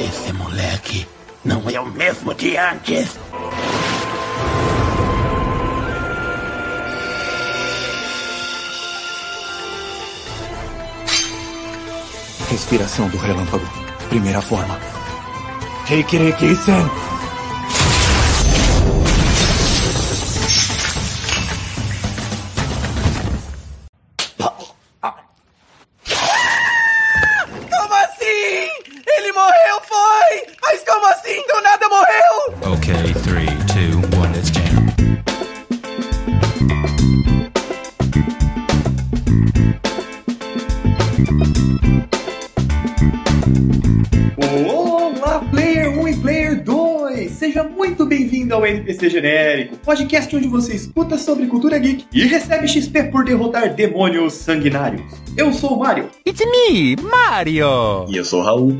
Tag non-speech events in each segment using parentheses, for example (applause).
Esse moleque não é o mesmo de antes. Respiração do relâmpago. Primeira forma. Kikiriki-sen. Podcast onde você escuta sobre cultura geek e recebe XP por derrotar demônios sanguinários. Eu sou o Mario, It's me, Mario! E eu sou o Raul.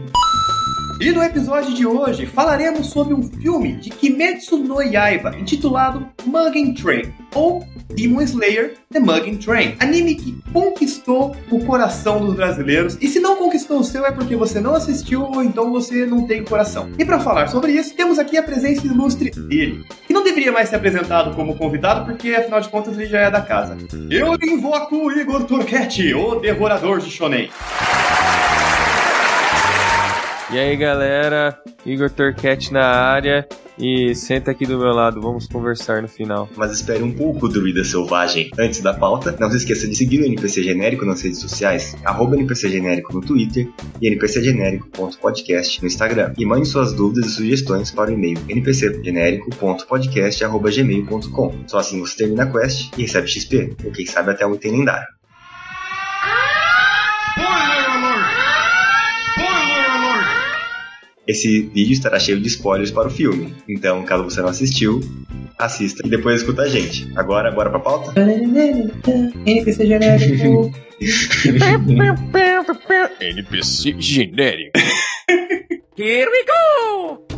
e no episódio de hoje falaremos sobre um filme de Kimetsu no Yaiba intitulado Mugen Train, ou Demon Slayer The Mugen Train, anime que conquistou o coração dos brasileiros, e se não conquistou o seu é porque você não assistiu ou então você não tem coração. E para falar sobre isso, temos aqui a presença ilustre dele, que não deveria mais ser apresentado como convidado porque afinal de contas ele já é da casa. Eu invoco Igor Turquete, o devorador de shonen. E aí galera, Igor Torquete na área e senta aqui do meu lado, vamos conversar no final. Mas espere um pouco, druida selvagem. Antes da pauta, não se esqueça de seguir o NPC Genérico nas redes sociais, arroba NPC Genérico no Twitter e npcgenérico.podcast no Instagram. E mande suas dúvidas e sugestões para o e-mail npcgenérico.podcast.gmail.com. Só assim você termina a quest e recebe XP, ou quem sabe até um item lendário. Esse vídeo estará cheio de spoilers para o filme, então caso você não assistiu, assista e depois escuta a gente. Agora, bora pra pauta? NPC genérico. NPC genérico. Here we go!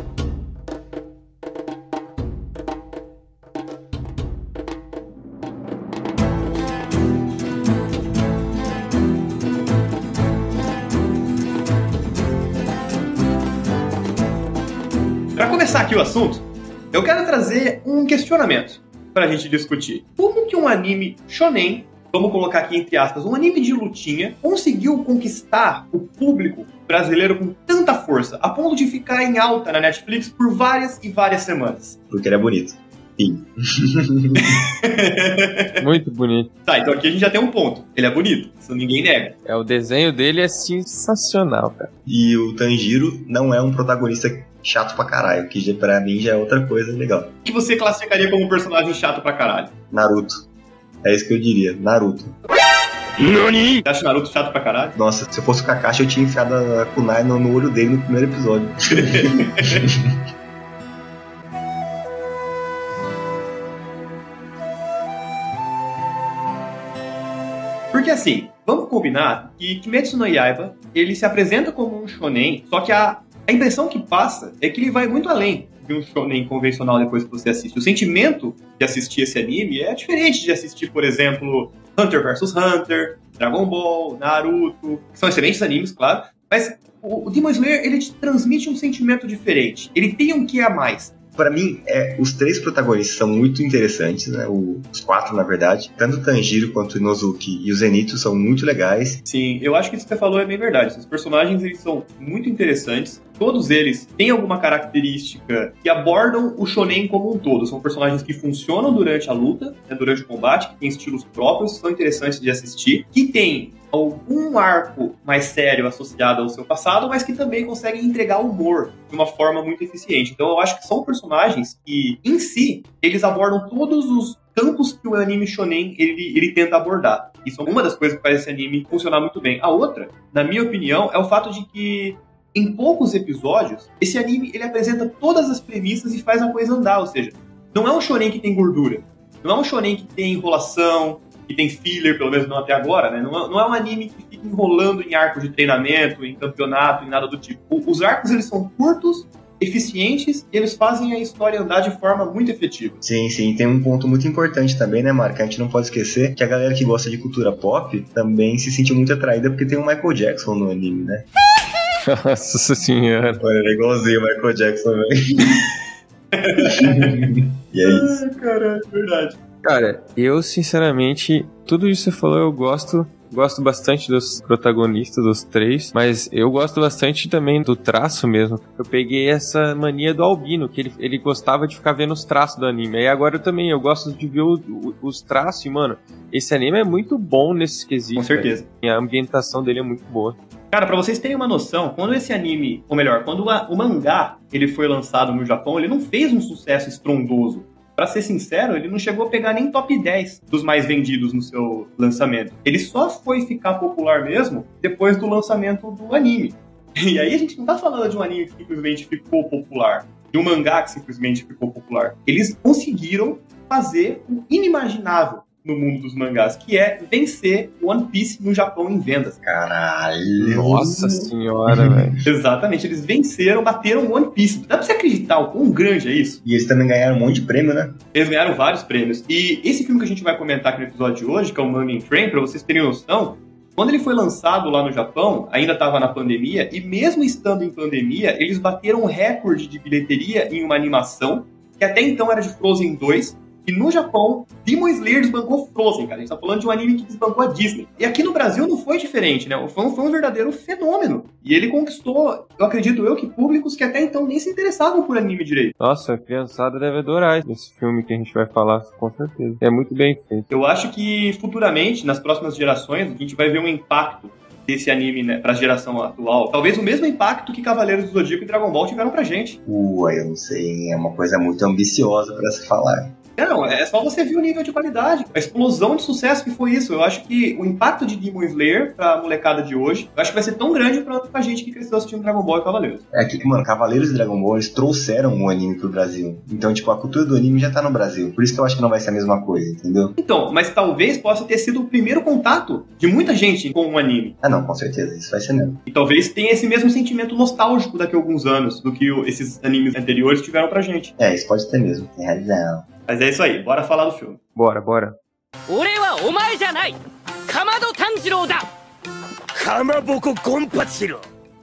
Começar aqui o assunto, eu quero trazer um questionamento pra gente discutir. Como que um anime shonen, vamos colocar aqui entre aspas, um anime de lutinha, conseguiu conquistar o público brasileiro com tanta força, a ponto de ficar em alta na Netflix por várias e várias semanas? Porque ele é bonito. Sim. (laughs) Muito bonito. Tá, então aqui a gente já tem um ponto. Ele é bonito, isso ninguém nega. É, o desenho dele é sensacional, cara. E o Tanjiro não é um protagonista chato pra caralho, que já- pra mim já é outra coisa legal. O que você classificaria como um personagem chato pra caralho? Naruto. É isso que eu diria, Naruto. Você acha o Naruto chato pra caralho? Nossa, se eu fosse o Kakashi, eu tinha enfiado a kunai no, no olho dele no primeiro episódio. (laughs) Porque assim, vamos combinar que Kimetsu no Yaiba, ele se apresenta como um shonen, só que a, a impressão que passa é que ele vai muito além de um shonen convencional depois que você assiste. O sentimento de assistir esse anime é diferente de assistir, por exemplo, Hunter vs Hunter, Dragon Ball, Naruto, que são excelentes animes, claro, mas o, Demon Slayer, ele te transmite um sentimento diferente. Ele tem um que a mais. Pra mim, é, os três protagonistas são muito interessantes, né? O- os quatro, na verdade. Tanto o Tanjiro quanto o Inozuki e o Zenitsu são muito legais. Sim, eu acho que isso que você falou é bem verdade. Esses personagens eles são muito interessantes. Todos eles têm alguma característica que abordam o shonen como um todo. São personagens que funcionam durante a luta, né, durante o combate, que têm estilos próprios, são interessantes de assistir, que têm algum arco mais sério associado ao seu passado, mas que também conseguem entregar humor de uma forma muito eficiente. Então eu acho que são personagens que, em si, eles abordam todos os campos que o anime shonen ele, ele tenta abordar. Isso é uma das coisas que faz esse anime funcionar muito bem. A outra, na minha opinião, é o fato de que em poucos episódios, esse anime ele apresenta todas as premissas e faz a coisa andar, ou seja, não é um shonen que tem gordura, não é um shonen que tem enrolação, que tem filler, pelo menos não até agora, né? Não é, não é um anime que fica enrolando em arcos de treinamento, em campeonato, em nada do tipo. O- Os arcos eles são curtos, eficientes e eles fazem a história andar de forma muito efetiva. Sim, sim. Tem um ponto muito importante também, né, Marca? A gente não pode esquecer que a galera que gosta de cultura pop também se sentiu muito atraída porque tem o Michael Jackson no anime, né? (laughs) Nossa senhora. Olha, ele é igualzinho o Michael Jackson, velho. (laughs) (laughs) e é isso. Ai, caralho, verdade. Cara, eu sinceramente, tudo isso que você falou eu gosto. Gosto bastante dos protagonistas, dos três, mas eu gosto bastante também do traço mesmo. Eu peguei essa mania do Albino, que ele, ele gostava de ficar vendo os traços do anime. Aí agora eu também, eu gosto de ver o- o- os traços e, mano, esse anime é muito bom nesse quesito. Com certeza. E a ambientação dele é muito boa. Cara, pra vocês terem uma noção, quando esse anime, ou melhor, quando a- o mangá ele foi lançado no Japão, ele não fez um sucesso estrondoso. Pra ser sincero, ele não chegou a pegar nem top 10 dos mais vendidos no seu lançamento. Ele só foi ficar popular mesmo depois do lançamento do anime. E aí a gente não tá falando de um anime que simplesmente ficou popular, de um mangá que simplesmente ficou popular. Eles conseguiram fazer o inimaginável no mundo dos mangás, que é vencer One Piece no Japão em vendas. Caralho. Nossa senhora, velho. Exatamente, eles venceram, bateram One Piece. Dá pra você acreditar o quão grande é isso? E eles também ganharam um monte de prêmio, né? Eles ganharam vários prêmios. E esse filme que a gente vai comentar aqui no episódio de hoje, que é o Money in Frame, pra vocês terem noção, quando ele foi lançado lá no Japão, ainda estava na pandemia, e mesmo estando em pandemia, eles bateram um recorde de bilheteria em uma animação, que até então era de Frozen 2, e no Japão, Demon Slayer desbancou Frozen, cara. A gente tá falando de um anime que desbancou a Disney. E aqui no Brasil não foi diferente, né? Foi um, foi um verdadeiro fenômeno. E ele conquistou, eu acredito eu, que públicos que até então nem se interessavam por anime direito. Nossa, a criançada deve adorar esse filme que a gente vai falar, com certeza. É muito bem feito. Eu acho que futuramente, nas próximas gerações, a gente vai ver um impacto desse anime né, pra geração atual. Talvez o mesmo impacto que Cavaleiros do Zodíaco e Dragon Ball tiveram pra gente. Ua, eu não sei, é uma coisa muito ambiciosa pra se falar. Não, é só você ver o nível de qualidade, a explosão de sucesso que foi isso. Eu acho que o impacto de Demon Slayer pra molecada de hoje, eu acho que vai ser tão grande pra, pra gente que cresceu assistindo Dragon Ball e Cavaleiros. É que, mano, Cavaleiros e Dragon Ball, eles trouxeram o anime pro Brasil. Então, tipo, a cultura do anime já tá no Brasil. Por isso que eu acho que não vai ser a mesma coisa, entendeu? Então, mas talvez possa ter sido o primeiro contato de muita gente com o anime. Ah, não, com certeza, isso vai ser mesmo. E talvez tenha esse mesmo sentimento nostálgico daqui a alguns anos do que esses animes anteriores tiveram pra gente. É, isso pode ter mesmo, tem razão. Mas é isso aí, bora falar do filme. Bora, bora.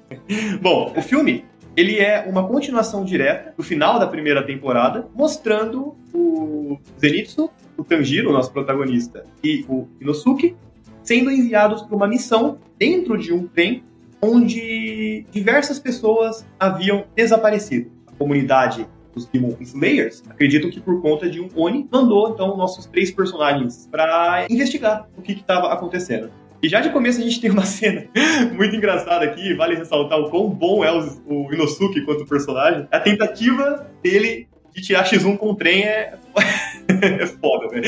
(laughs) Bom, o filme ele é uma continuação direta do final da primeira temporada, mostrando o Zenitsu, o Tanjiro, nosso protagonista, e o Inosuke sendo enviados para uma missão dentro de um trem onde diversas pessoas haviam desaparecido. A comunidade dos Demon Slayers acreditam que por conta de um Oni mandou então nossos três personagens para investigar o que estava acontecendo. E já de começo a gente tem uma (laughs) cena muito engraçada aqui, vale ressaltar o quão bom é o, o Inosuke quanto personagem. A tentativa dele de tirar X1 com o trem é, é (laughs) foda, velho.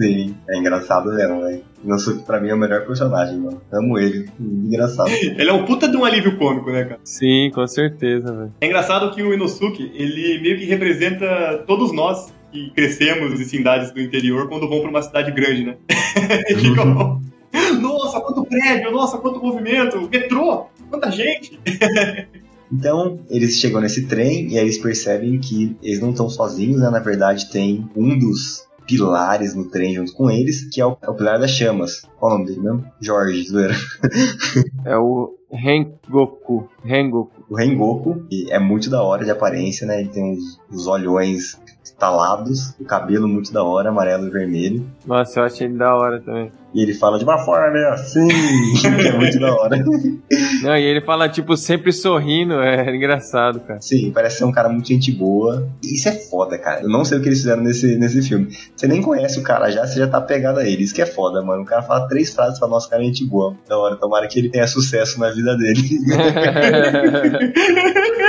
Sim, é engraçado mesmo, velho. Inosuke pra mim é o melhor personagem, mano. Amo ele. Engraçado. Ele é um puta de um alívio cômico, né, cara? Sim, com certeza, velho. É engraçado que o Inosuke, ele meio que representa todos nós que crescemos em cidades do interior quando vão pra uma cidade grande, né? (laughs) E ficam, nossa, quanto prédio, nossa, quanto movimento, metrô, quanta gente. (laughs) Então, eles chegam nesse trem e aí eles percebem que eles não estão sozinhos, né? Na verdade, tem um dos pilares no trem junto com eles, que é o, é o Pilar das Chamas. Qual o nome dele mesmo? Jorge, zoeira. É o Rengoku. Rengoku. O Rengoku, que é muito da hora de aparência, né? Ele tem os, os olhões estalados, o cabelo muito da hora, amarelo e vermelho. Nossa, eu achei ele da hora também. E ele fala de uma forma meio assim, (laughs) que é muito da hora. Não, e ele fala, tipo, sempre sorrindo, é (laughs) engraçado, cara. Sim, parece ser um cara muito gente boa. Isso é foda, cara. Eu não sei o que eles fizeram nesse, nesse filme. Você nem conhece o cara já, você já tá pegado a ele. Isso que é foda, mano. O cara fala três frases pra nosso cara é gente boa. Da hora, tomara que ele tenha sucesso na vida dele. (laughs)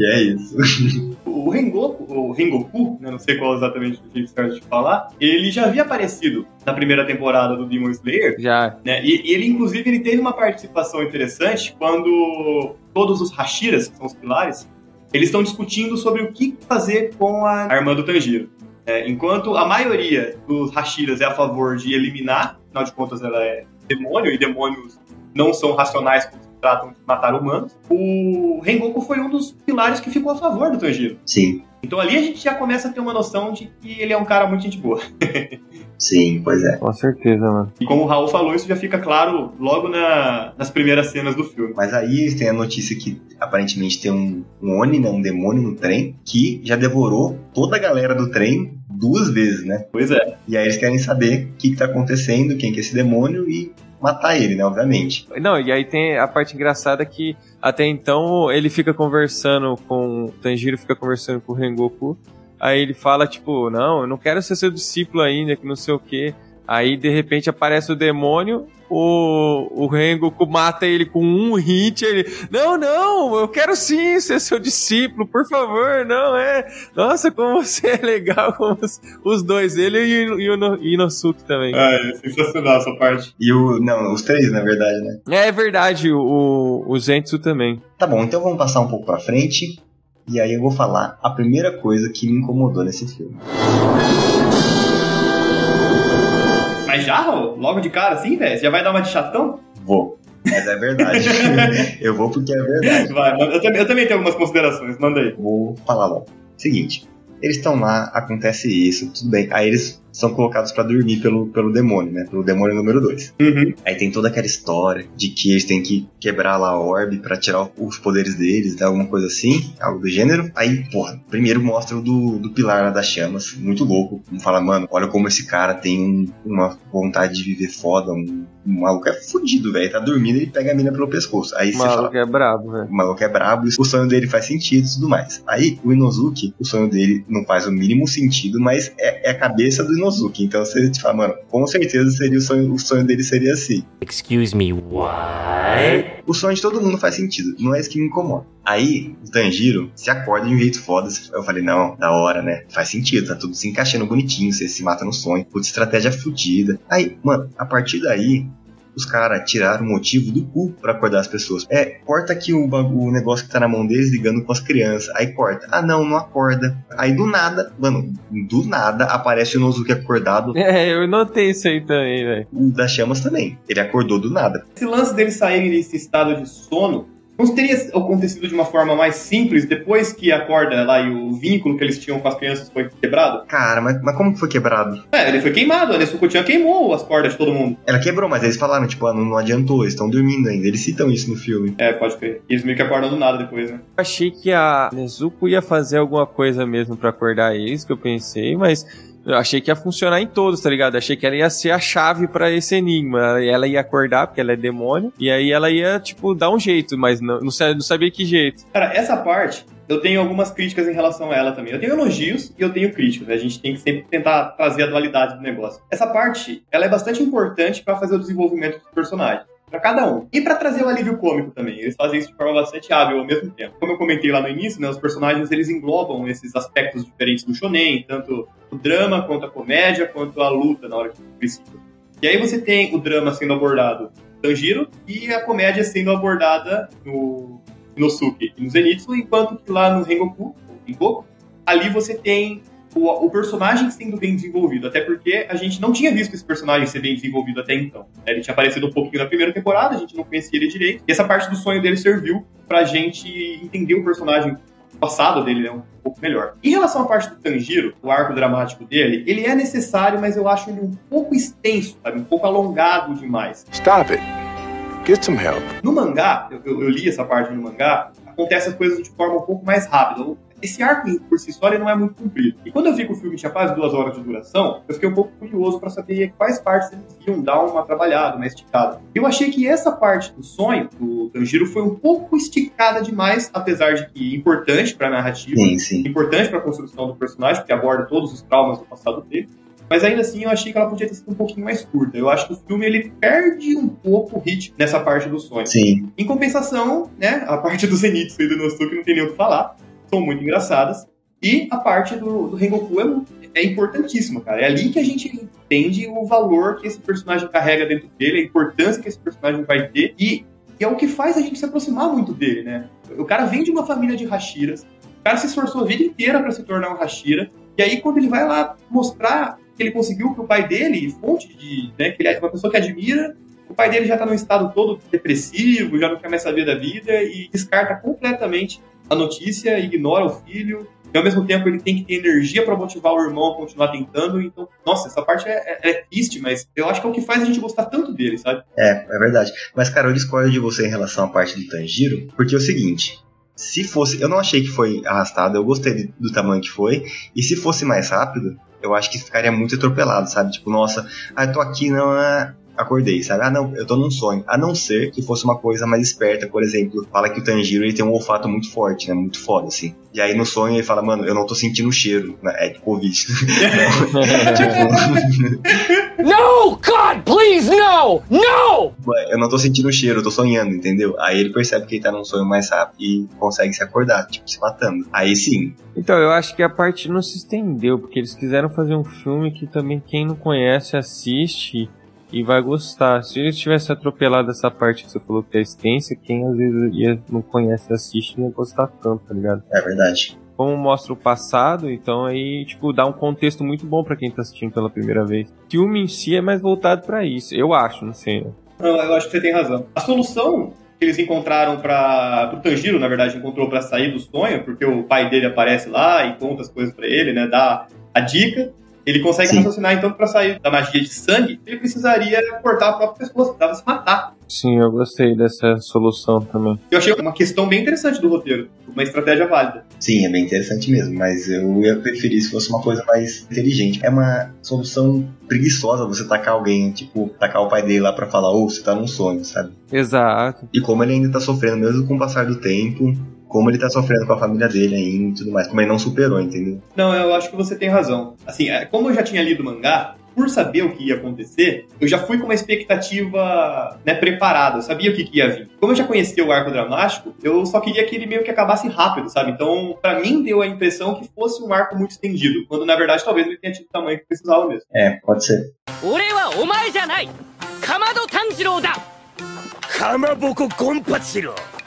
e é isso. (laughs) O Rengoku, o Rengoku, né, não sei qual exatamente o jeito certo de falar, ele já havia aparecido na primeira temporada do Demon Slayer, Já. né? E, e ele, inclusive, ele teve uma participação interessante quando todos os Hashiras, que são os pilares, eles estão discutindo sobre o que fazer com a arma do Tanjiro. né? enquanto a maioria dos Hashiras é a favor de eliminar, afinal de contas ela é demônio, e demônios não são racionais quando se tratam de matar humanos. O Rengoku foi um dos pilares que ficou a favor do Tanjiro. Sim, Então ali a gente já começa a ter uma noção de que ele é um cara muito gente boa. (laughs) sim, pois é. Com certeza, mano. E como o Raul falou, isso já fica claro logo na- nas primeiras cenas do filme. Mas aí tem a notícia que aparentemente tem um, um Oni, né, um demônio no trem, que já devorou toda a galera do trem duas vezes, né? Pois é. E aí eles querem saber o que, que tá acontecendo, quem que é esse demônio e matar ele, né? Obviamente. Não, e aí tem a parte engraçada que até então ele fica conversando com. O Tanjiro fica conversando com o Rengoku. Aí ele fala, tipo, não, eu não quero ser seu discípulo ainda, que não sei o quê. Aí de repente aparece o demônio, o, o Rengoku mata ele com um hit. Ele, não, não, eu quero sim ser seu discípulo, por favor, não é. Nossa, como você é legal, (laughs) como os, os dois, ele e, o- e o No- Inosuke também. Ah, é sensacional essa parte. E o. Não, os três, na verdade, né? É verdade, o, o Zenitsu também. Tá bom, então vamos passar um pouco pra frente. E aí eu vou falar a primeira coisa que me incomodou nesse filme. Mas já? Logo de cara assim, velho? Você já vai dar uma de chatão? Vou. Mas é verdade. (laughs) eu vou porque é verdade. Vai, eu também, eu também tenho algumas considerações, manda aí. Vou falar logo. Seguinte, eles estão lá, acontece isso, tudo bem. Aí eles são colocados pra dormir pelo, pelo demônio, né? Pelo demônio número 2. Uhum. Aí tem toda aquela história de que eles têm que quebrar lá a orbe pra tirar os poderes deles, né? alguma coisa assim, algo do gênero. Aí, porra, primeiro mostra o do, do pilar lá das chamas, muito louco. Fala, mano, olha como esse cara tem um- uma vontade de viver foda, um, um maluco é fudido, velho. Tá dormindo e ele pega a mina pelo pescoço. Aí O você fala, maluco é brabo, velho. o maluco é brabo, o sonho dele faz sentido e tudo mais. Aí, o Inozuki, o sonho dele não faz o mínimo sentido, mas é, é a cabeça do Inozuki. Então você te fala, mano, com certeza seria o sonho, o sonho dele seria assim. Excuse me, what? O sonho de todo mundo faz sentido, não é isso que me incomoda. Aí, o Tanjiro se acorda de um jeito foda. Eu falei, não, da hora, né? Faz sentido, tá tudo se encaixando bonitinho, você se mata no sonho. Putz, estratégia fodida. Aí, mano, a partir daí, os caras tiraram o motivo do cu pra acordar as pessoas. É, corta aqui o, o negócio que tá na mão deles ligando com as crianças. Aí corta. Ah, não, não acorda. Aí do nada, mano, do nada aparece o Nozuki acordado. É, eu notei isso aí também, velho. O das chamas também. Ele acordou do nada. Esse lance deles saírem desse estado de sono não teria acontecido de uma forma mais simples depois que a corda lá e o vínculo que eles tinham com as crianças foi quebrado? Cara, mas, mas como foi quebrado? É, ele foi queimado, a Nessuko-chan queimou as cordas de todo mundo. Ela quebrou, mas eles falaram, tipo, ah, não, não adiantou, eles estão dormindo ainda. Eles citam isso no filme. É, pode crer. E eles meio que acordam do nada depois, né? Eu achei que a Nezuko ia fazer alguma coisa mesmo pra acordar eles, que eu pensei, mas eu achei que ia funcionar em todos, tá ligado? Achei que ela ia ser a chave pra esse enigma. Ela ia acordar, porque ela é demônio, e aí ela ia, tipo, dar um jeito, mas não, não, sa- não sabia que jeito. Cara, essa parte, eu tenho algumas críticas em relação a ela também. Eu tenho elogios e eu tenho críticas. né? A gente tem que sempre tentar trazer a dualidade do negócio. Essa parte, ela é bastante importante pra fazer o desenvolvimento dos personagens. Pra cada um. E pra trazer o alívio cômico também. Eles fazem isso de forma bastante hábil ao mesmo tempo. Como eu comentei lá no início, né, os personagens eles englobam esses aspectos diferentes do shonen, tanto o drama, quanto a comédia, quanto a luta na hora que precisa. E aí você tem o drama sendo abordado no Tanjiro e a comédia sendo abordada no Inosuke e no Zenitsu, enquanto que lá no Rengoku, Rengoku ali você tem o, o personagem sendo bem desenvolvido, até porque a gente não tinha visto esse personagem ser bem desenvolvido até então. né? Ele tinha aparecido um pouquinho na primeira temporada, a gente não conhecia ele direito, e essa parte do sonho dele serviu pra gente entender o personagem passado dele né, um pouco melhor. Em relação à parte do Tanjiro, o arco dramático dele, ele é necessário, mas eu acho ele um pouco extenso, sabe? Um pouco alongado demais. Stop it. Get some help. No mangá, eu, eu- eu li essa parte no mangá, acontece as coisas de forma um pouco mais rápida. Esse arco, por si só, ele não é muito comprido. E quando eu vi que o filme tinha quase duas horas de duração, eu fiquei um pouco curioso para saber quais partes eles iam dar uma trabalhada, uma esticada. Eu achei que essa parte do sonho do Tanjiro foi um pouco esticada demais, apesar de que importante para a narrativa, Sim, sim. importante para a construção do personagem, porque aborda todos os traumas do passado dele. Mas ainda assim, eu achei que ela podia ter sido um pouquinho mais curta. Eu acho que o filme ele perde um pouco o ritmo nessa parte do sonho. Sim. Em compensação, né, a parte do Zenitsu e do Inosuke não tem nem o que falar, são muito engraçadas. E a parte do, do Rengoku é, é importantíssima, cara. É ali que a gente entende o valor que esse personagem carrega dentro dele, a importância que esse personagem vai ter e, e é o que faz a gente se aproximar muito dele, né? O cara vem de uma família de Hashiras, o cara se esforçou a vida inteira para se tornar um Hashira, e aí quando ele vai lá mostrar que ele conseguiu pro pai dele, fonte de, né, que ele é uma pessoa que admira, O pai dele já tá num estado todo depressivo, já não quer mais saber da vida e descarta completamente a notícia, ignora o filho. E ao mesmo tempo ele tem que ter energia para motivar o irmão a continuar tentando. Então, nossa, essa parte é, é, é, triste, mas eu acho que é o que faz a gente gostar tanto dele, sabe? É, é verdade. Mas, cara, eu discordo de você em relação à parte do Tanjiro, porque é o seguinte. Se fosse. Eu não achei que foi arrastado, eu gostei do tamanho que foi. E se fosse mais rápido, eu acho que ficaria muito atropelado, sabe? Tipo, nossa, ah, eu tô aqui, não. é acordei, sabe? Ah, não, eu tô num sonho. A não ser que fosse uma coisa mais esperta, por exemplo, fala que o Tanjiro ele tem um olfato muito forte, né? Muito foda, assim. E aí no sonho ele fala, mano, eu não tô sentindo o cheiro, né? É de Covid. tipo... (laughs) no, God, please, no! No! Eu não tô sentindo o cheiro, eu tô sonhando, entendeu? Aí ele percebe que ele tá num sonho mais rápido e consegue se acordar, tipo, se matando. Aí sim. Então, eu acho que a parte não se estendeu, porque eles quiseram fazer um filme que também quem não conhece assiste e vai gostar. Se eles tivessem atropelado essa parte que você falou que é extensa, quem às vezes ia, não conhece assiste não ia gostar tanto, tá ligado? É verdade. Como mostra o passado, então aí, tipo, dá um contexto muito bom para quem tá assistindo pela primeira vez. O filme em si é mais voltado para isso, eu acho, não sei. Né? Não, eu acho que você tem razão. A solução que eles encontraram para o Tanjiro, na verdade, encontrou para sair do sonho, porque o pai dele aparece lá e conta as coisas para ele, né? Dá a dica. Ele consegue Sim. raciocinar, então, para sair da magia de sangue, ele precisaria cortar a própria pescoço, precisava se matar. Sim, eu gostei dessa solução também. Eu achei uma questão bem interessante do roteiro, uma estratégia válida. Sim, é bem interessante mesmo, mas eu ia preferir se fosse uma coisa mais inteligente. É uma solução preguiçosa você tacar alguém, tipo, tacar o pai dele lá para falar, ô, oh, você tá num sonho, sabe? Exato. E como ele ainda tá sofrendo, mesmo com o passar do tempo, como ele tá sofrendo com a família dele ainda e tudo mais, como ele não superou, entendeu? Não, eu acho que você tem razão. Assim, é, como eu já tinha lido o mangá, por saber o que ia acontecer, eu já fui com uma expectativa né, preparada, eu sabia o que, que, ia vir. Como eu já conhecia o arco dramático, eu só queria que ele meio que acabasse rápido, sabe? Então, para mim, deu a impressão que fosse um arco muito estendido, quando na verdade talvez ele tenha tido o tamanho que precisava mesmo. É, pode ser.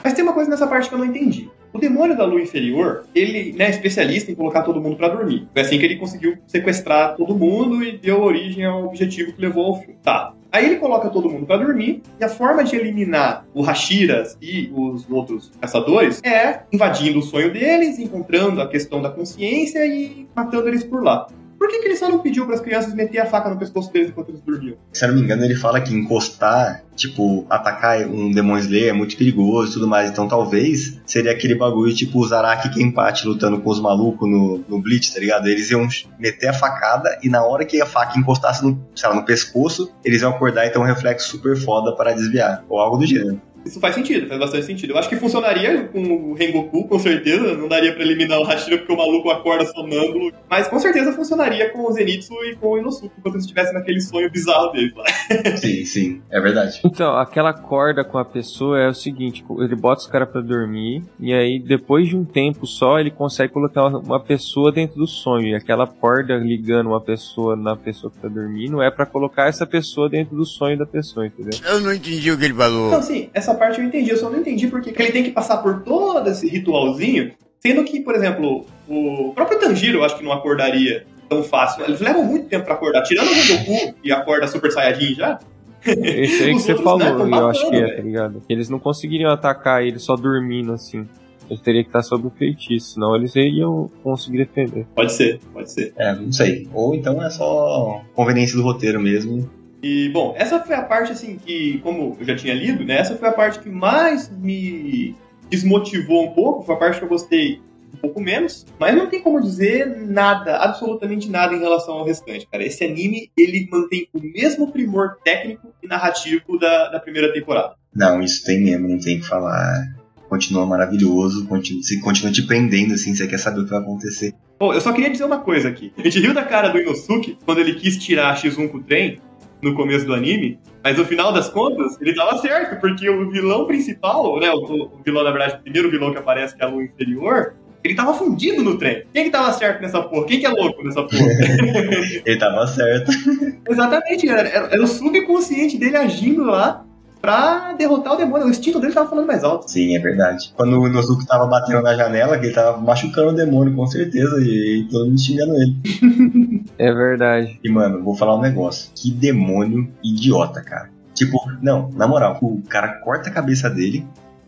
Mas tem uma coisa nessa parte que eu não entendi. O demônio da lua inferior, ele né, é especialista em colocar todo mundo para dormir. Foi assim que ele conseguiu sequestrar todo mundo e deu origem ao objetivo que levou ao filme. Tá. Aí ele coloca todo mundo para dormir, e a forma de eliminar o Hashiras e os outros caçadores é invadindo o sonho deles, encontrando a questão da consciência e matando eles por lá. Por que, que ele só não pediu para as crianças meter a faca no pescoço deles enquanto eles dormiam? Se eu não me engano, ele fala que encostar, tipo, atacar um Demon Slayer é muito perigoso e tudo mais. Então talvez seria aquele bagulho tipo o Zaraki Kenpachi lutando com os malucos no, no Bleach, tá ligado? Eles iam meter a facada e na hora que a faca encostasse no, sei lá, no pescoço, eles iam acordar e ter um reflexo super foda para desviar. Ou algo do gênero. Isso faz sentido, faz bastante sentido. Eu acho que funcionaria com o Rengoku, com certeza. Não daria pra eliminar o Hashira porque o maluco acorda sonâmbulo. Mas com certeza funcionaria com o Zenitsu e com o Inosuke, enquanto eles estivessem naquele sonho bizarro deles lá. (laughs) Sim, sim, é verdade. Então, aquela corda com a pessoa é o seguinte: tipo, ele bota os caras pra dormir, e aí depois de um tempo só, ele consegue colocar uma pessoa dentro do sonho. E aquela corda ligando uma pessoa na pessoa que tá dormindo é para colocar essa pessoa dentro do sonho da pessoa, entendeu? Eu não entendi o que ele falou. Então, sim, essa essa parte eu entendi. Eu só não entendi porque ele tem que passar por todo esse ritualzinho, sendo que, por exemplo, o próprio Tanjiro eu acho que não acordaria tão fácil. Eles levam muito tempo pra acordar. Tirando o Rengoku e acorda Super Saiyajin já. Esse aí (laughs) que você falou, né, eu acho que é, tá ligado? Eles não conseguiriam atacar ele só dormindo assim. Ele teria que estar sob o feitiço, senão eles iriam conseguir defender. Pode ser, pode ser. É, não sei. Ou então é só conveniência do roteiro mesmo. E, bom, essa foi a parte, assim, que, como eu já tinha lido, né? Essa foi a parte que mais me desmotivou um pouco, foi a parte que eu gostei um pouco menos, mas não tem como dizer nada, absolutamente nada em relação ao restante, cara. Esse anime, ele mantém o mesmo primor técnico e narrativo da, da primeira temporada. Não, isso tem mesmo, não tem o que falar. Continua maravilhoso, continua, continua te prendendo, assim, você quer saber o que vai acontecer. Pô, eu só queria dizer uma coisa aqui. A gente riu da cara do Inosuke quando ele quis tirar a X1 com o trem, no começo do anime, mas no final das contas, ele tava certo, porque o vilão principal, né, o, o vilão, na verdade, o primeiro vilão que aparece, que é a lua inferior, ele tava fundido no trem. Quem que tava certo nessa porra? Quem que é louco nessa porra? (laughs) ele tava certo. Exatamente, era, era, o subconsciente dele agindo lá pra derrotar o demônio. O instinto dele tava falando mais alto. Sim, é verdade. Quando o Inosuke tava batendo na janela, que ele tava machucando o demônio, com certeza, e, e todo mundo xingando ele. (laughs) É verdade. E, mano, vou falar um negócio. Que demônio idiota, cara. Tipo, não, na moral, o cara corta a cabeça dele,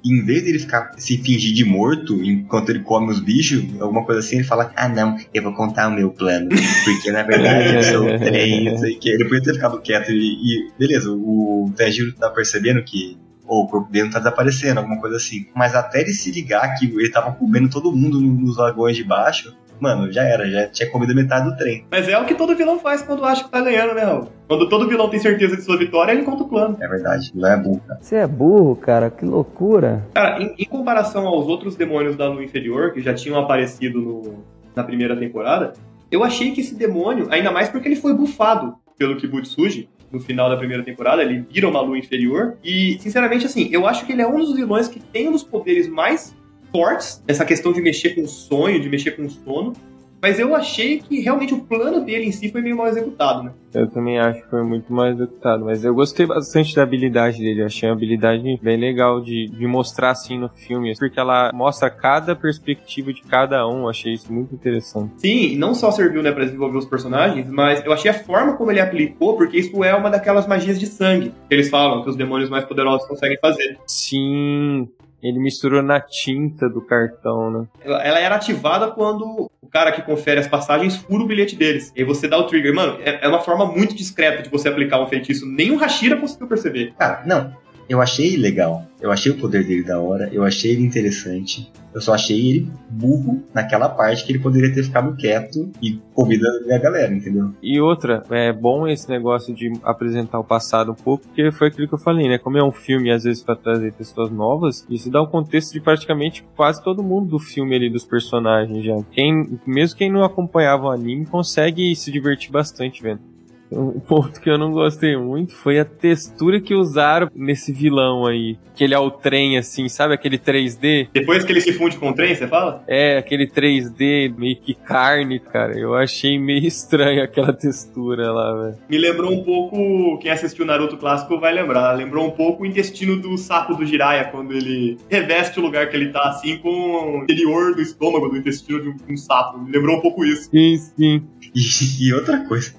em vez dele ficar se fingir de morto enquanto ele come os bichos, alguma coisa assim, ele fala: Ah, não, eu vou contar o meu plano. Porque na verdade eu sou trem, não sei o que. Ele podia ter ficado quieto e, e beleza, o Tanjiro tá percebendo que ou o corpo dele não tá desaparecendo, alguma coisa assim. Mas até ele se ligar que ele tava comendo todo mundo nos vagões de baixo, mano, já era, já tinha comido metade do trem. Mas é o que todo vilão faz quando acha que tá ganhando, né, Raul? Quando todo vilão tem certeza de sua vitória, ele conta o plano. É verdade, não é burro, cara. Você é burro, cara, que loucura. Cara, em, em comparação aos outros demônios da lua inferior, que já tinham aparecido no, na primeira temporada, eu achei que esse demônio, ainda mais porque ele foi bufado pelo Kibutsuji, no final da primeira temporada, ele vira uma lua inferior. E, sinceramente, assim, eu acho que ele é um dos vilões que tem um dos poderes mais fortes, essa questão de mexer com o sonho, de mexer com o sono. Mas eu achei que realmente o plano dele em si foi meio mal executado, né? Eu também acho que foi muito mais executado, mas eu gostei bastante da habilidade dele. Eu achei uma habilidade bem legal de, de mostrar assim no filme, porque ela mostra cada perspectiva de cada um. Eu achei isso muito interessante. Sim, não só serviu né, para desenvolver os personagens, mas eu achei a forma como ele aplicou, porque isso é uma daquelas magias de sangue que eles falam que os demônios mais poderosos conseguem fazer. Sim, ele misturou na tinta do cartão, né? Ela, ela era ativada quando o cara que confere as passagens fura o bilhete deles. E aí você dá o trigger. Mano, é, é uma forma muito discreta de você aplicar um feitiço. Nem o Hashira conseguiu perceber. Cara, não. Eu achei legal. Eu achei o poder dele da hora. Eu achei ele interessante. Eu só achei ele burro naquela parte que ele poderia ter ficado quieto e ouvido a galera, entendeu? E outra, é bom esse negócio de apresentar o passado um pouco, porque foi aquilo que eu falei, né? Como é um filme, às vezes, para trazer pessoas novas, isso dá um contexto de praticamente quase todo mundo do filme ali, dos personagens já. Quem, mesmo quem não acompanhava o anime, consegue se divertir bastante vendo. Um ponto que eu não gostei muito foi a textura que usaram nesse vilão aí. Que ele é o trem, assim, sabe? Aquele 3D. Depois que ele se funde com o trem, você fala? É, aquele 3D meio que carne, cara. Eu achei meio estranho aquela textura lá, velho. Me lembrou um pouco, quem assistiu Naruto clássico vai lembrar, lembrou um pouco o intestino do sapo do Jiraiya, quando ele reveste o lugar que ele tá, assim, com o interior do estômago, do intestino de um, um sapo. Me lembrou um pouco isso. Sim, sim. E, (laughs) e outra coisa,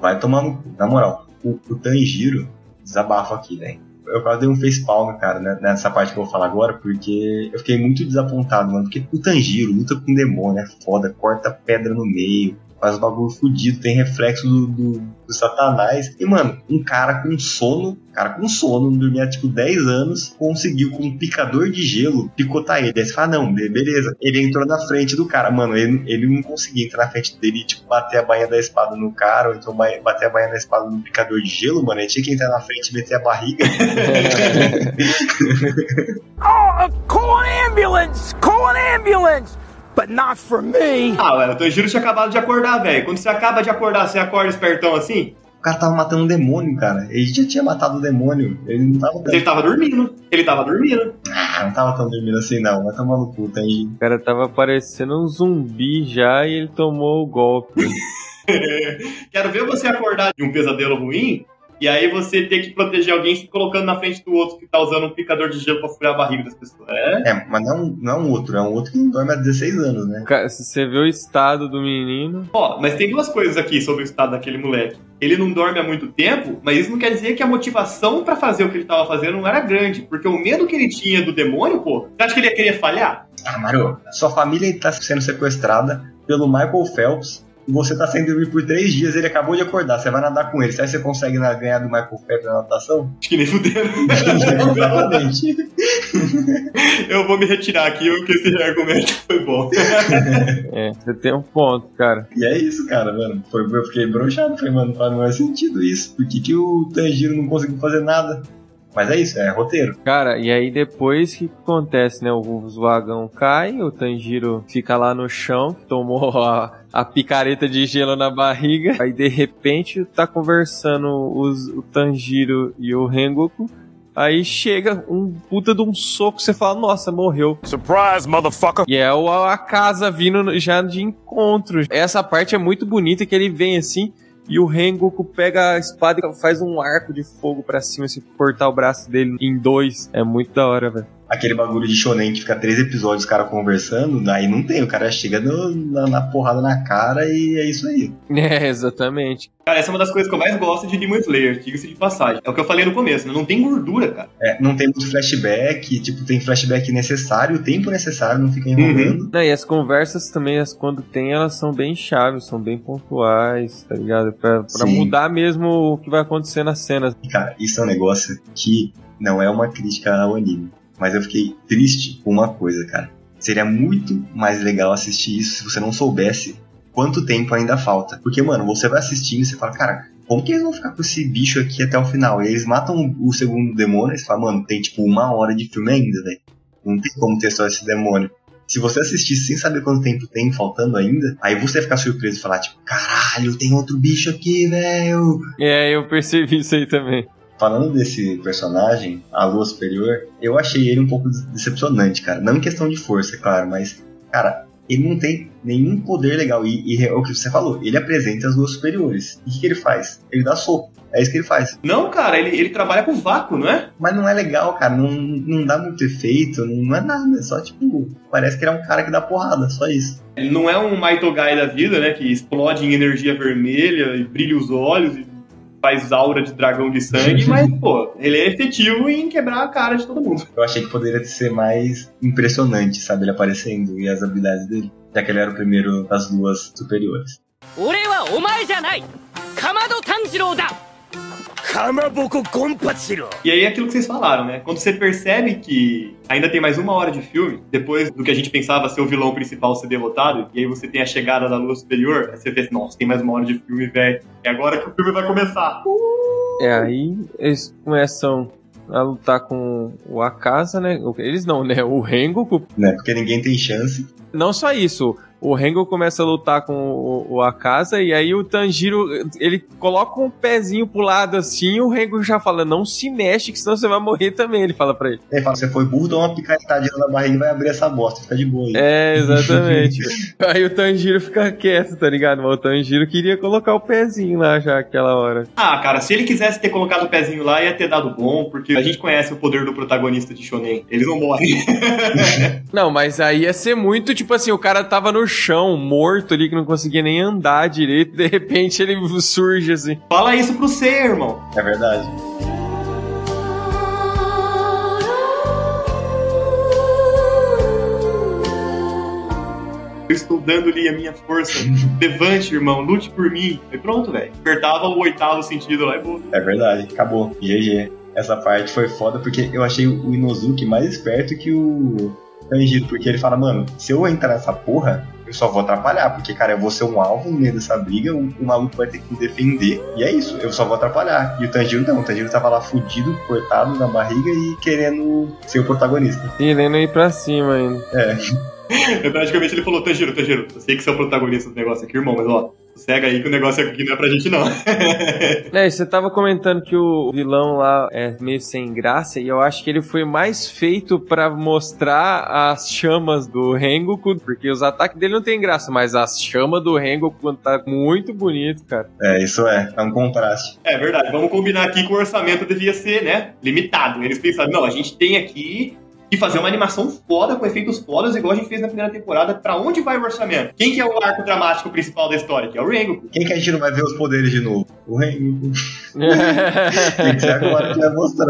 vai tomar no cu. Na moral, o, o Tanjiro, desabafo aqui, velho. Eu quase dei um facepalm, cara, né, nessa parte que eu vou falar agora, porque eu fiquei muito desapontado, mano. Porque o Tanjiro luta com demônio, é foda, corta pedra no meio, faz um bagulho fudido, tem reflexo do, do, do, satanás. E, mano, um cara com sono, cara com sono, não dormia tipo 10 anos, conseguiu com um picador de gelo picotar ele. Aí você fala, não, beleza. Ele entrou na frente do cara, mano, ele, ele não conseguia entrar na frente dele e, tipo, bater a bainha da espada no cara, ou então bater a bainha da espada no picador de gelo, mano. Ele tinha que entrar na frente e meter a barriga. (laughs) (laughs) (laughs) oh, call an ambulance! Call an ambulance! But not for me. Ah, ué, o Tanjiro tinha acabado de acordar, velho. Quando você acaba de acordar, você acorda espertão assim? O cara tava matando um demônio, cara. Ele já tinha matado o demônio. Ele não tava. Ele tava dormindo. Ele tava dormindo. Ah, não tava tão dormindo assim, não. Vai tomar no cu, Tanjiro. O cara tava parecendo um zumbi já e ele tomou o golpe. (laughs) Quero ver você acordar de um pesadelo ruim e aí você ter que proteger alguém se colocando na frente do outro que tá usando um picador de gelo pra furar a barriga das pessoas. É, é mas não, não é um outro, é um outro que não dorme há 16 anos, né? Cara, se você vê o estado do menino. Ó, mas tem duas coisas aqui sobre o estado daquele moleque. Ele não dorme há muito tempo, mas isso não quer dizer que a motivação para fazer o que ele tava fazendo não era grande. Porque o medo que ele tinha do demônio, pô, você acha que ele ia querer falhar? Ah, Mario, sua família tá sendo sequestrada pelo Michael Phelps você tá sem dormir por três dias, ele acabou de acordar, você vai nadar com ele. Será que você consegue ganhar do Michael Phelps na natação? Acho que nem fudendo. (laughs) Exatamente. (laughs) Eu vou me retirar aqui, porque esse argumento foi bom. (laughs) é, você tem um ponto, cara. E é isso, cara, mano. Foi, eu fiquei broxado, falei, mano, faz mais sentido isso. Por que, que o Tanjiro não conseguiu fazer nada? Mas é isso, é roteiro. Cara, e aí depois que acontece, né? O vagão cai, o Tanjiro fica lá no chão, tomou a, a picareta de gelo na barriga. Aí de repente tá conversando os, o Tanjiro e o Rengoku. Aí chega um puta de um soco, você fala, nossa, morreu. Surprise, motherfucker! E é a casa vindo já de encontro. Essa parte é muito bonita que ele vem assim, e o Rengoku pega a espada e faz um arco de fogo para cima, se cortar o braço dele em dois. É muito da hora, velho. Aquele bagulho de shonen que fica três episódios os caras conversando, daí não tem. O cara chega no- na, na porrada na cara e é isso aí. (laughs) É, exatamente. Cara, essa é uma das coisas que eu mais gosto de Demon Slayer, diga-se de passagem. É o que eu falei no começo, né? não tem gordura, cara. É, não tem muito flashback, tipo, tem flashback necessário, o tempo necessário, não fica enrolando. Não, e as conversas também, as, quando tem, elas são bem chaves, são bem pontuais, tá ligado? Pra, pra mudar mesmo o que vai acontecer nas cenas. Cara, isso é um negócio que não é uma crítica ao anime. Mas eu fiquei triste com uma coisa, cara. Seria muito mais legal assistir isso se você não soubesse quanto tempo ainda falta. Porque, mano, você vai assistindo e você fala, cara, como que eles vão ficar com esse bicho aqui até o final? E eles matam o segundo demônio e você fala, mano, tem tipo uma hora de filme ainda, velho. Não tem como ter só esse demônio. Se você assistisse sem saber quanto tempo tem faltando ainda, aí você vai ficar surpreso e falar, tipo, caralho, tem outro bicho aqui, velho. É, eu percebi isso aí também. Falando desse personagem, a Lua Superior, eu achei ele um pouco decepcionante, cara. Não em questão de força, é claro, mas, cara, ele não tem nenhum poder legal. E, e é o que você falou, ele apresenta as Luas Superiores. E o que, ele faz? Ele dá soco. É isso que ele faz. Não, cara, ele, ele trabalha com vácuo, não é? Mas não é legal, cara. Não, não dá muito efeito, não, não é nada. É só, tipo, parece que ele é um cara que dá porrada, só isso. Ele não é um Maitogai da vida, né? Que explode em energia vermelha e brilha os olhos e faz aura de dragão de sangue, (laughs) mas, pô, ele é efetivo em quebrar a cara de todo mundo. Eu achei que poderia ser mais impressionante, sabe? Ele aparecendo e as habilidades dele. Já que ele era o primeiro das duas superiores. 俺はお前じゃないかまど炭治郎だ e aí é aquilo que vocês falaram, né? Quando você percebe que ainda tem mais uma hora de filme, depois do que a gente pensava ser o vilão principal ser derrotado, e aí você tem a chegada da lua superior, aí você vê, nossa, tem mais uma hora de filme, velho. É agora que o filme vai começar. É, aí eles começam a lutar com o Akasa, né? Eles não, né? O Rengoku. Né? Porque ninguém tem chance. Não só isso. O Rengoku começa a lutar com o, o Akasa e aí o Tanjiro, ele coloca um pezinho pro lado assim e o Rengoku já fala, não se mexe que senão você vai morrer também, ele fala pra ele. Ele fala, você foi burro, dá uma picaretadinha na barriga e vai abrir essa bosta, fica de boa aí. É, exatamente. (laughs) aí o Tanjiro fica quieto, tá ligado? Mas o Tanjiro queria colocar o pezinho lá já aquela hora. Ah, cara, se ele quisesse ter colocado o pezinho lá, ia ter dado bom, porque a gente conhece o poder do protagonista de Shonen. Eles não morrem. (laughs) Não, mas aí ia ser muito, tipo assim, o cara tava no chão, morto ali, que não conseguia nem andar direito, de repente ele surge assim. Fala isso pro C, irmão. É verdade. Eu estou dando-lhe a minha força. Levante, irmão, lute por mim. E pronto, velho. Apertava o oitavo sentido lá e boa. É verdade, acabou. GG. Essa parte foi foda porque eu achei o Inozuki mais esperto que o Tanjiro, porque ele fala, mano, se eu entrar nessa porra, eu só vou atrapalhar, porque, cara, eu vou ser um alvo no meio dessa briga, o, o maluco vai ter que me defender, e é isso, eu só vou atrapalhar. E o Tanjiro não, o Tanjiro tava lá fudido, cortado na barriga e querendo ser o protagonista. Querendo ir pra cima ainda. É. (laughs) Praticamente ele falou, Tanjiro, Tanjiro, eu sei que você é o protagonista do negócio aqui, irmão, mas ó, sossega aí que o negócio aqui não é pra gente não. (laughs) É, você tava comentando que o vilão lá é meio sem graça e eu acho que ele foi mais feito pra mostrar as chamas do Rengoku, porque os ataques dele não tem graça, mas as chamas do Rengoku tá muito bonito, cara. É, isso é, é um contraste. É verdade, vamos combinar aqui que o orçamento devia ser, né, limitado. Eles pensaram, não, a gente tem aqui que fazer uma animação foda, com efeitos fodas, igual a gente fez na primeira temporada. Pra onde vai o orçamento? Quem que é o arco dramático principal da história? Que é o Rengoku. Quem que a gente não vai ver os poderes de novo? O Rengoku. (laughs) Tem que ser agora que vai mostrar.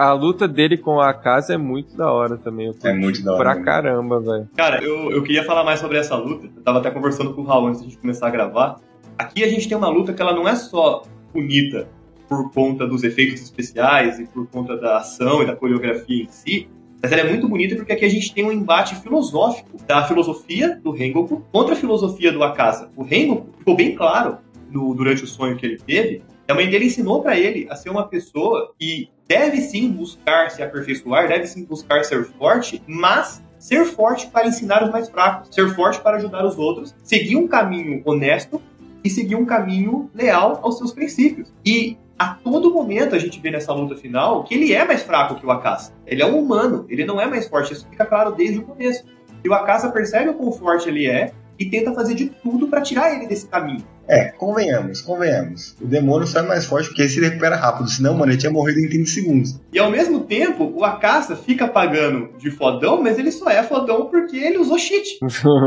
A luta dele com a casa é muito da hora também. Eu É muito da hora. Pra mesmo. caramba, velho. Cara, eu, eu queria falar mais sobre essa luta. Eu tava até conversando com o Raul antes de a gente começar a gravar. Aqui a gente tem uma luta que ela não é só bonita por conta dos efeitos especiais e por conta da ação e da coreografia em si, mas ela é muito bonita porque aqui a gente tem um embate filosófico da filosofia do Rengoku contra a filosofia do Akasa. O Rengoku ficou bem claro no- durante o sonho que ele teve. A mãe dele ensinou pra ele a ser uma pessoa que deve sim buscar se aperfeiçoar, deve sim buscar ser forte, mas ser forte para ensinar os mais fracos, ser forte para ajudar os outros, seguir um caminho honesto e seguir um caminho leal aos seus princípios. E a todo momento a gente vê nessa luta final que ele é mais fraco que o Akasa. Ele é um humano, ele não é mais forte, isso fica claro desde o começo. E o Akasa percebe o quão forte ele é e tenta fazer de tudo para tirar ele desse caminho. É, convenhamos, convenhamos. O demônio só é mais forte porque ele se recupera rápido, senão, mano, ele tinha morrido em 30 segundos. E ao mesmo tempo, o Akasa fica pagando de fodão, mas ele só é fodão porque ele usou cheat.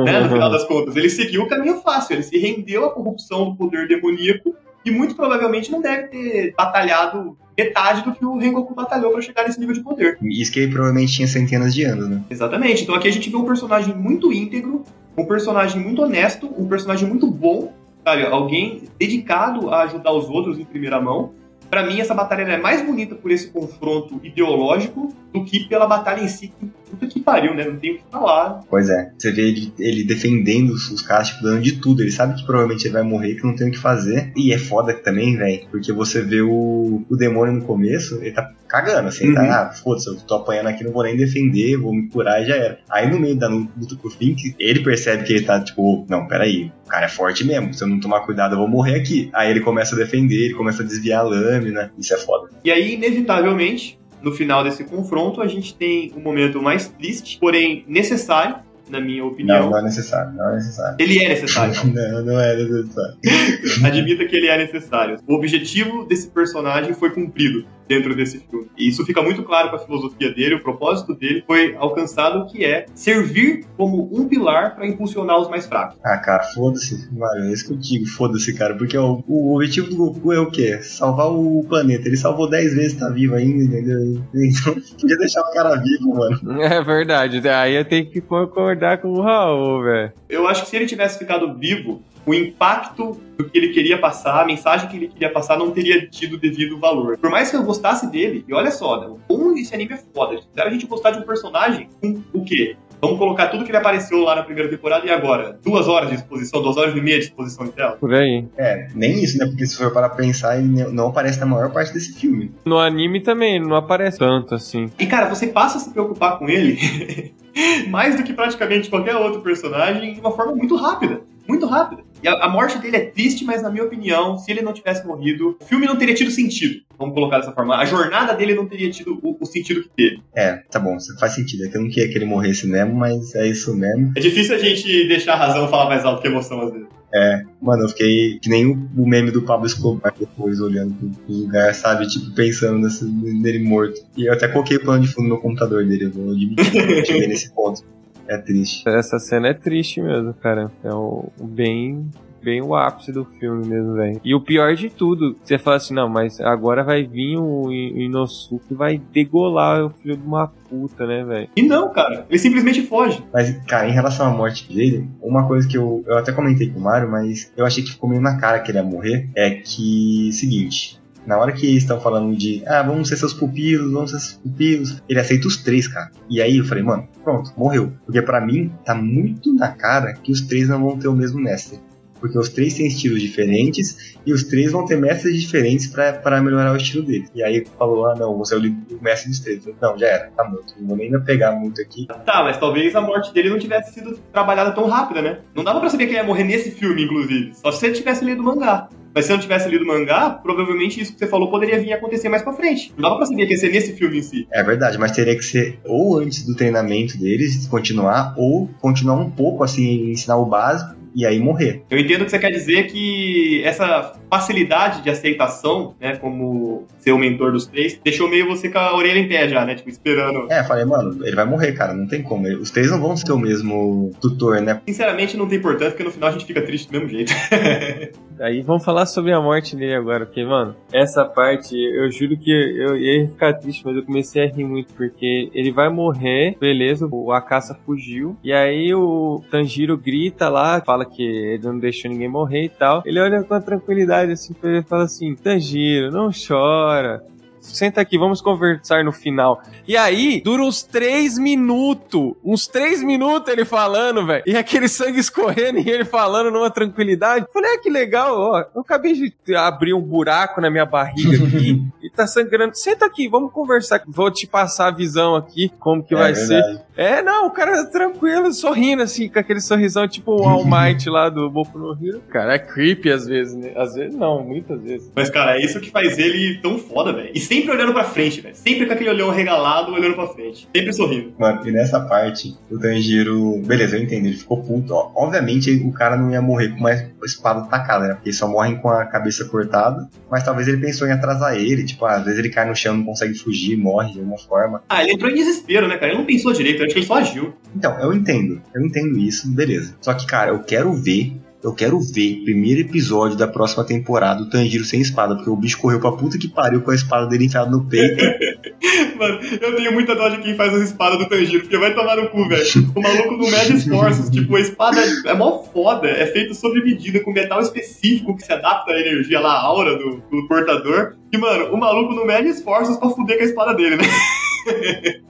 né, no final (laughs) das contas. Ele seguiu o caminho fácil, ele se rendeu à corrupção do poder demoníaco e muito provavelmente não deve ter batalhado metade do que o Rengoku batalhou para chegar nesse nível de poder. Isso que ele provavelmente tinha centenas de anos, né? Exatamente. Então aqui a gente vê um personagem muito íntegro, um personagem muito honesto, um personagem muito bom, sabe? Alguém dedicado a ajudar os outros em primeira mão. Para mim, essa batalha é mais bonita por esse confronto ideológico do que pela batalha em si. Puta que pariu, né? Não tem o que falar. Pois é. Você vê ele, ele defendendo os, caras, tipo, dando de tudo. Ele sabe que provavelmente ele vai morrer, que não tem o que fazer. E é foda também, velho, porque você vê o, o demônio no começo, ele tá cagando, assim, Uhum. tá, ah, foda-se, eu tô apanhando aqui, não vou nem defender, vou me curar e já era. Aí no meio da luta com o Fink, ele percebe que ele tá, tipo, não, peraí, o cara é forte mesmo, se eu não tomar cuidado eu vou morrer aqui. Aí ele começa a defender, ele começa a desviar a lâmina, isso é foda. E aí, inevitavelmente, no final desse confronto, a gente tem um momento mais triste, porém necessário, na minha opinião. Não, não é necessário, não é necessário. Ele é necessário. (laughs) não, não é necessário. Admita que ele é necessário. O objetivo desse personagem foi cumprido dentro desse filme. E isso fica muito claro com a filosofia dele, o propósito dele foi alcançado, que é servir como um pilar para impulsionar os mais fracos. Ah, cara, foda-se, Mario, é isso que eu digo, foda-se, cara, porque o, o objetivo do Goku é o quê? Salvar o planeta. Ele salvou 10 vezes, tá vivo ainda, entendeu? (laughs) Então, podia deixar o cara vivo, mano. É verdade. Aí eu tenho que concordar com o Raul, velho. Eu acho que se ele tivesse ficado vivo, o impacto do que ele queria passar, a mensagem que ele queria passar, não teria tido o devido valor. Por mais que eu gostasse dele, e olha só, né, como esse anime é foda, eles fizeram a gente gostar de um personagem com o quê? Vamos colocar tudo que ele apareceu lá na primeira temporada e agora? Duas horas de exposição, duas horas e meia de exposição em tela? Por aí. É, nem isso, né? Porque se for para pensar, ele não aparece na maior parte desse filme. No anime também, não aparece tanto assim. E cara, você passa a se preocupar com ele (laughs) mais do que praticamente qualquer outro personagem de uma forma muito rápida. Muito rápida. E a, a morte dele é triste, mas na minha opinião, se ele não tivesse morrido, o filme não teria tido sentido. Vamos colocar dessa forma. A jornada dele não teria tido o, o sentido que teve. É, tá bom, faz sentido. É que eu não queria que ele morresse mesmo, mas é isso mesmo. É difícil a gente deixar a razão falar mais alto que a emoção às vezes. É, mano, eu fiquei que nem o, meme do Pablo Escobar depois, olhando pro, lugar, sabe? Tipo, pensando nesse, nele morto. E eu até coloquei o plano de fundo no meu computador dele, eu vou admitir que eu cheguei nesse ponto. É triste. Essa cena é triste mesmo, cara. É o, bem bem o ápice do filme mesmo, velho. E o pior de tudo, você fala assim, não, mas agora vai vir o Inosuke e vai degolar o filho de uma puta, né, velho? E não, cara, ele simplesmente foge. Mas, cara, em relação à morte dele, uma coisa que eu, eu até comentei com o Mario, mas eu achei que ficou meio na cara que ele ia morrer, é que, seguinte, na hora que eles estão falando de, ah, vamos ser seus pupilos, vamos ser seus pupilos, ele aceita os três, cara. E aí eu falei, mano, pronto, morreu. Porque para mim, tá muito na cara que os três não vão ter o mesmo mestre. Porque os três têm estilos diferentes e os três vão ter mestres diferentes para melhorar o estilo deles. E aí falou: ah, não, você é o mestre dos três. Não, já era, tá morto. Não vou nem pegar muito aqui. Tá, mas talvez a morte dele não tivesse sido trabalhada tão rápida, né? Não dava pra saber que ele ia morrer nesse filme, inclusive. Só se ele tivesse lido o mangá. Mas se eu não tivesse lido o mangá, provavelmente isso que você falou poderia vir a acontecer mais pra frente. Não dava pra saber que ia ser nesse filme em si. É verdade, mas teria que ser ou antes do treinamento deles, continuar, ou continuar um pouco assim, ensinar o básico e aí morrer. Eu entendo que você quer dizer que essa facilidade de aceitação, né, como ser o mentor dos três, deixou meio você com a orelha em pé já, né, tipo, esperando. É, falei, mano, ele vai morrer, cara, não tem como. Os três não vão ser o mesmo tutor, né? Sinceramente, não tem importância, porque no final a gente fica triste do mesmo jeito. (laughs) Aí vamos falar sobre a morte dele agora, porque, mano, essa parte, eu juro que eu ia ficar triste, mas eu comecei a rir muito, porque ele vai morrer, beleza, o Akasa fugiu, e aí o Tanjiro grita lá, fala que ele não deixou ninguém morrer e tal. Ele olha com tranquilidade assim ele fala assim: Tanjiro, não chora. Senta aqui, vamos conversar no final. E aí, dura uns três minutos. Uns três minutos ele falando, velho. E aquele sangue escorrendo e ele falando numa tranquilidade. Falei, ah, que legal, ó. Eu acabei de abrir um buraco na minha barriga aqui. (laughs) e tá sangrando. Senta aqui, vamos conversar. Vou te passar a visão aqui, como que É vai verdade. ser. É, não, o cara tranquilo, sorrindo assim, com aquele sorrisão tipo o All Might lá do Boku no Hero. Cara, é creepy às vezes, né? Às vezes não, muitas vezes. Mas, cara, é isso que faz ele tão foda, velho. E sempre olhando pra frente, velho. Sempre com aquele olhão regalado, olhando pra frente. Sempre sorrindo. Mano, e nessa parte, o Tanjiro. Beleza, eu entendo, ele ficou puto. Ó. Obviamente, o cara não ia morrer com uma espada tacada, né? Porque eles só morrem com a cabeça cortada. Mas talvez ele pensou em atrasar ele. Tipo, ah, às vezes ele cai no chão, não consegue fugir, morre de alguma forma. Ah, ele entrou em desespero, né, cara? Ele não pensou direito, eu acho que ele só agiu. Então, eu entendo. Eu entendo isso, beleza. Só que, cara, eu quero ver. Eu quero ver primeiro episódio da próxima temporada do Tanjiro sem espada, porque o bicho correu pra puta que pariu com a espada dele enfiada no peito. (laughs) Mano, eu tenho muita dó de quem faz as espadas do Tanjiro, porque vai tomar no cu, velho. O maluco não mede esforços. Tipo, a espada é mó foda, é feita sob medida, com metal específico que se adapta à energia lá, à aura do, do portador. E, mano, o maluco não mede esforços pra fuder com a espada dele, né? (laughs)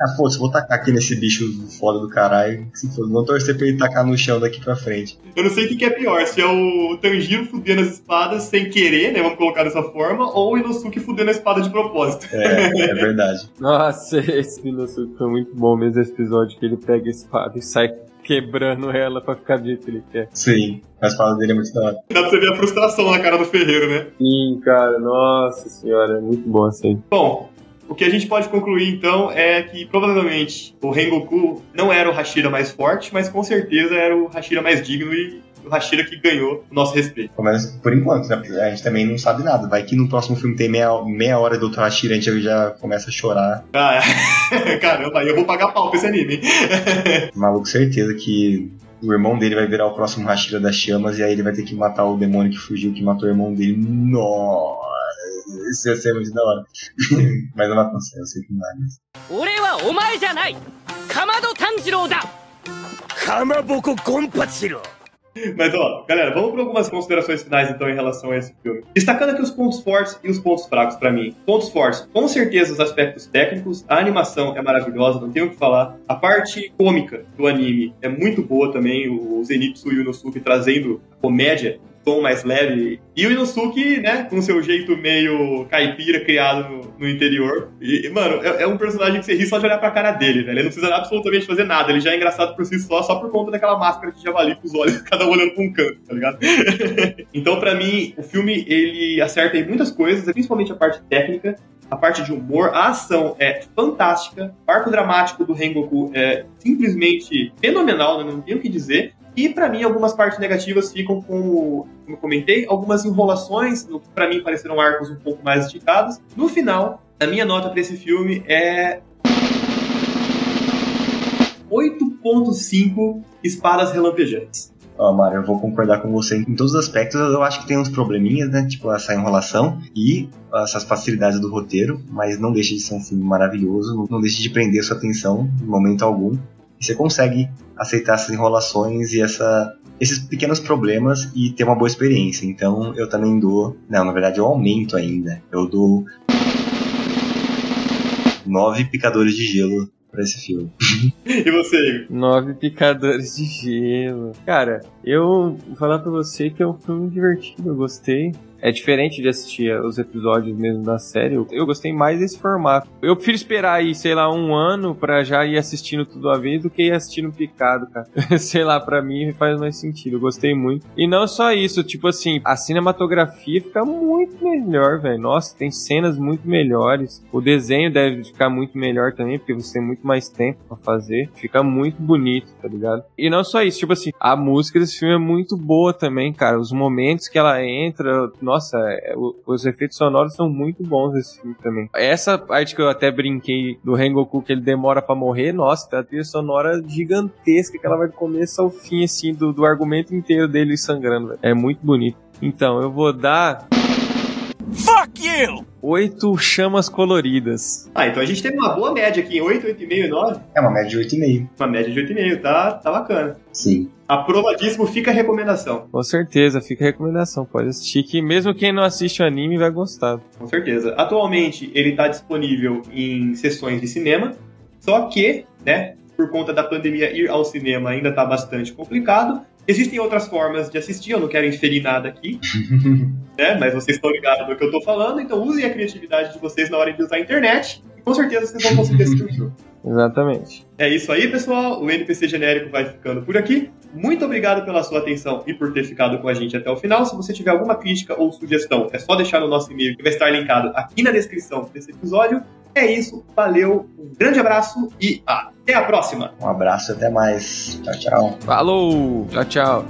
ah, pô, se eu vou tacar aqui nesse bicho foda do caralho, se for, vou torcer pra ele tacar no chão daqui pra frente. Eu não sei o que que é pior, se é o Tanjiro fudendo as espadas sem querer, né? Vamos colocar dessa forma, ou o Inosuke fudendo a espada de propósito. É, é verdade. (laughs) Nossa, esse Inosuke foi muito bom mesmo esse episódio que ele pega a espada e sai quebrando ela pra ficar do jeito que ele quer. Sim, a espada dele é muito da hora. Dá pra você ver a frustração na cara do ferreiro, né? Sim, cara, nossa senhora, é muito bom assim. Bom, o que a gente pode concluir então é que provavelmente o Rengoku não era o Hashira mais forte, mas com certeza era o Hashira mais digno e o Hashira que ganhou o nosso respeito. Mas por enquanto, né? A gente também não sabe nada. Vai que no próximo filme tem meia, meia hora do Dr. Hashira, a gente já começa a chorar. Ah, (laughs) caramba, aí eu vou pagar pau pra esse anime? (laughs) Maluco, certeza que o irmão dele vai virar o próximo Hashira das chamas e aí ele vai ter que matar o demônio que fugiu, que matou o irmão dele. Nossa, isso ia ser muito da hora. (laughs) Mas eu não aconselho, eu sei que não é isso. 俺はお前じゃないかまど炭治郎だかまぼこゴンパチロ Mas ó, galera, vamos para algumas considerações finais então em relação a esse filme. Destacando aqui os pontos fortes e os pontos fracos para mim. Pontos fortes, com certeza os aspectos técnicos, a animação é maravilhosa, não tenho o que falar. A parte cômica do anime é muito boa também, o Zenitsu e o Inosuke trazendo comédia tom mais leve. E o Inosuke, né, com seu jeito meio caipira criado no, no interior. E, mano, é, é, um personagem que você ri só de olhar pra cara dele, velho. Ele não precisa absolutamente fazer nada. Ele já é engraçado por si só, só por conta daquela máscara de javali com os olhos, (laughs) cada um olhando pra um canto, tá ligado? (laughs) então, pra mim, o filme, ele acerta em muitas coisas, principalmente a parte técnica. A parte de humor, a ação é fantástica, o arco dramático do Rengoku é simplesmente fenomenal, né? não tenho o que dizer. E para mim, algumas partes negativas ficam com, como eu comentei, algumas enrolações, no que para mim pareceram arcos um pouco mais esticados. No final, a minha nota para esse filme é 8.5 espadas relampejantes. Ó, oh, Mário, eu vou concordar com você em todos os aspectos. Eu acho que tem uns probleminhas, né? Tipo, essa enrolação e essas facilidades do roteiro, mas não deixa de ser um filme maravilhoso, não deixa de prender sua atenção em momento algum. E você consegue aceitar essas enrolações e essa, esses pequenos problemas e ter uma boa experiência. Então eu também dou. Não, na verdade eu aumento ainda. Eu dou. Nove picadores de gelo pra esse filme. (laughs) e você, Igor? Nove picadores de gelo. Cara, eu vou falar pra você que é um filme divertido, eu gostei. É diferente de assistir os episódios mesmo da série. Eu gostei mais desse formato. Eu prefiro esperar aí, sei lá, um ano pra já ir assistindo tudo a vez do que ir assistindo picado, cara. (laughs) sei lá, pra mim faz mais sentido. Eu gostei muito. E não só isso, tipo assim, a cinematografia fica muito melhor, velho. Nossa, tem cenas muito melhores. O desenho deve ficar muito melhor também, porque você tem muito mais tempo pra fazer. Fica muito bonito, tá ligado? E não só isso, tipo assim, a música desse filme é muito boa também, cara. Os momentos que ela entra nossa, é, os efeitos sonoros são muito bons nesse filme também. Essa parte que eu até brinquei do Rengoku, que ele demora para morrer, nossa, tem a trilha sonora gigantesca que ela vai do começo ao fim, assim, do, do argumento inteiro dele sangrando. Véio. É muito bonito. Então, eu vou dar. Fuck you! Oito chamas coloridas. Ah, então a gente teve uma boa média aqui, 8, 8,5, 9. É uma média de 8,5. Uma média de 8,5, tá, tá bacana. Sim. Aprovadíssimo, fica a recomendação. Com certeza, fica a recomendação. Pode assistir que mesmo quem não assiste o anime vai gostar. Com certeza. Atualmente ele tá disponível em sessões de cinema, só que, né, por conta da pandemia ir ao cinema ainda tá bastante complicado. Existem outras formas de assistir, eu não quero inferir nada aqui, (laughs) né? Mas vocês estão ligados do que eu tô falando, então usem a criatividade de vocês na hora de usar a internet e com certeza vocês vão conseguir assistir o (laughs) jogo. Exatamente. É isso aí, pessoal. O NPC genérico vai ficando por aqui. Muito obrigado pela sua atenção e por ter ficado com a gente até o final. Se você tiver alguma crítica ou sugestão, é só deixar no nosso e-mail que vai estar linkado aqui na descrição desse episódio. É isso, valeu, um grande abraço e até a próxima! Um abraço e até mais. Tchau, tchau. Falou! Tchau, tchau.